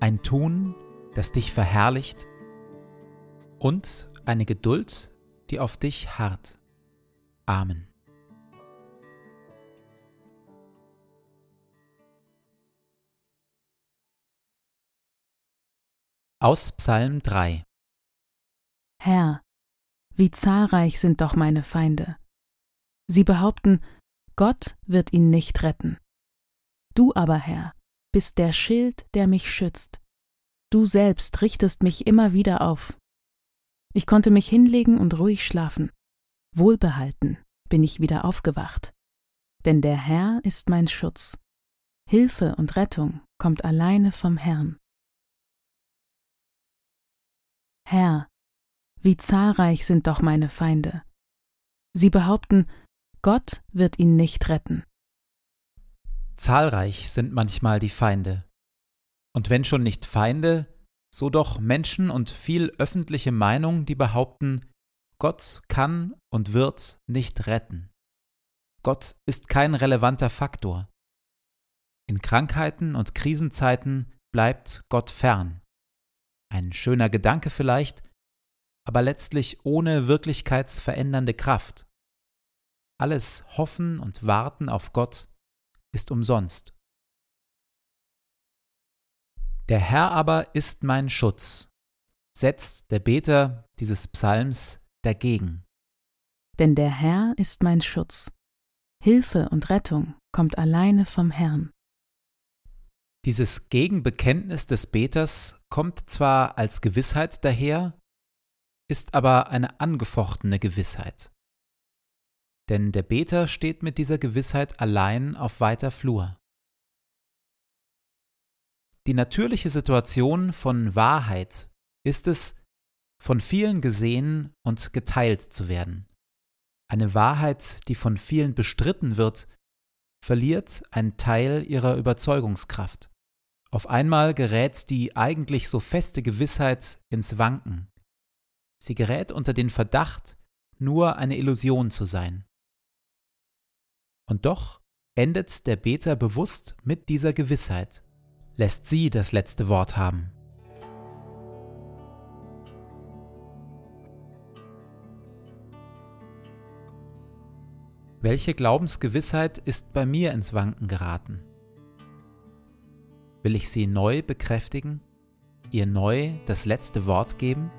ein Tun, das dich verherrlicht und eine Geduld, die auf dich harrt. Amen. Aus Psalm 3 Herr, wie zahlreich sind doch meine Feinde. Sie behaupten, Gott wird ihn nicht retten. Du aber, Herr, bist der Schild, der mich schützt. Du selbst richtest mich immer wieder auf. Ich konnte mich hinlegen und ruhig schlafen. Wohlbehalten bin ich wieder aufgewacht. Denn der Herr ist mein Schutz. Hilfe und Rettung kommt alleine vom Herrn. Herr, wie zahlreich sind doch meine Feinde. Sie behaupten, Gott wird ihn nicht retten. Zahlreich sind manchmal die Feinde. Und wenn schon nicht Feinde, so doch Menschen und viel öffentliche Meinung, die behaupten, Gott kann und wird nicht retten. Gott ist kein relevanter Faktor. In Krankheiten und Krisenzeiten bleibt Gott fern. Ein schöner Gedanke vielleicht, aber letztlich ohne wirklichkeitsverändernde Kraft. Alles Hoffen und Warten auf Gott ist umsonst. Der Herr aber ist mein Schutz, setzt der Beter dieses Psalms dagegen. Denn der Herr ist mein Schutz. Hilfe und Rettung kommt alleine vom Herrn. Dieses Gegenbekenntnis des Beters kommt zwar als Gewissheit daher, ist aber eine angefochtene Gewissheit denn der Beter steht mit dieser Gewissheit allein auf weiter Flur. Die natürliche Situation von Wahrheit ist es, von vielen gesehen und geteilt zu werden. Eine Wahrheit, die von vielen bestritten wird, verliert einen Teil ihrer Überzeugungskraft. Auf einmal gerät die eigentlich so feste Gewissheit ins Wanken. Sie gerät unter den Verdacht, nur eine Illusion zu sein. Und doch endet der Beter bewusst mit dieser Gewissheit, lässt sie das letzte Wort haben. Welche Glaubensgewissheit ist bei mir ins Wanken geraten? Will ich sie neu bekräftigen, ihr neu das letzte Wort geben?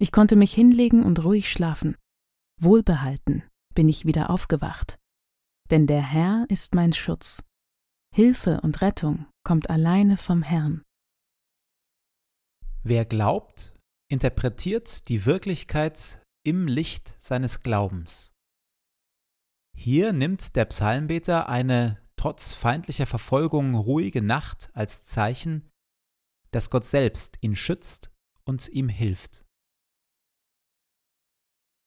Ich konnte mich hinlegen und ruhig schlafen. Wohlbehalten bin ich wieder aufgewacht. Denn der Herr ist mein Schutz. Hilfe und Rettung kommt alleine vom Herrn. Wer glaubt, interpretiert die Wirklichkeit im Licht seines Glaubens. Hier nimmt der Psalmbeter eine trotz feindlicher Verfolgung ruhige Nacht als Zeichen, dass Gott selbst ihn schützt und ihm hilft.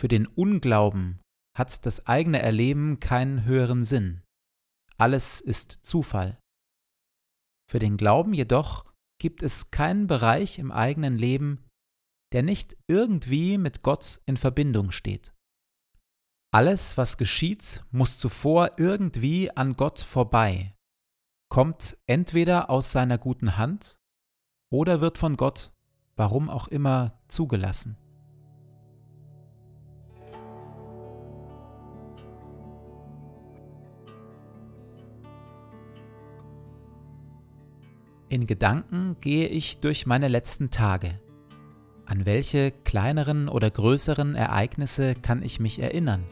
Für den Unglauben hat das eigene Erleben keinen höheren Sinn. Alles ist Zufall. Für den Glauben jedoch gibt es keinen Bereich im eigenen Leben, der nicht irgendwie mit Gott in Verbindung steht. Alles, was geschieht, muss zuvor irgendwie an Gott vorbei, kommt entweder aus seiner guten Hand oder wird von Gott, warum auch immer, zugelassen. In Gedanken gehe ich durch meine letzten Tage. An welche kleineren oder größeren Ereignisse kann ich mich erinnern?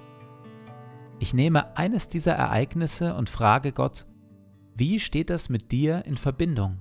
Ich nehme eines dieser Ereignisse und frage Gott, wie steht das mit dir in Verbindung?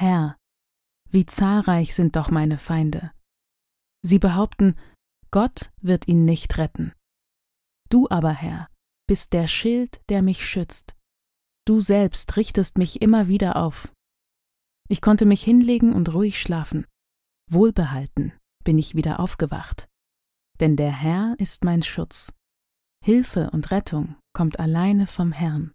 Herr, wie zahlreich sind doch meine Feinde. Sie behaupten, Gott wird ihn nicht retten. Du aber, Herr, bist der Schild, der mich schützt. Du selbst richtest mich immer wieder auf. Ich konnte mich hinlegen und ruhig schlafen. Wohlbehalten bin ich wieder aufgewacht. Denn der Herr ist mein Schutz. Hilfe und Rettung kommt alleine vom Herrn.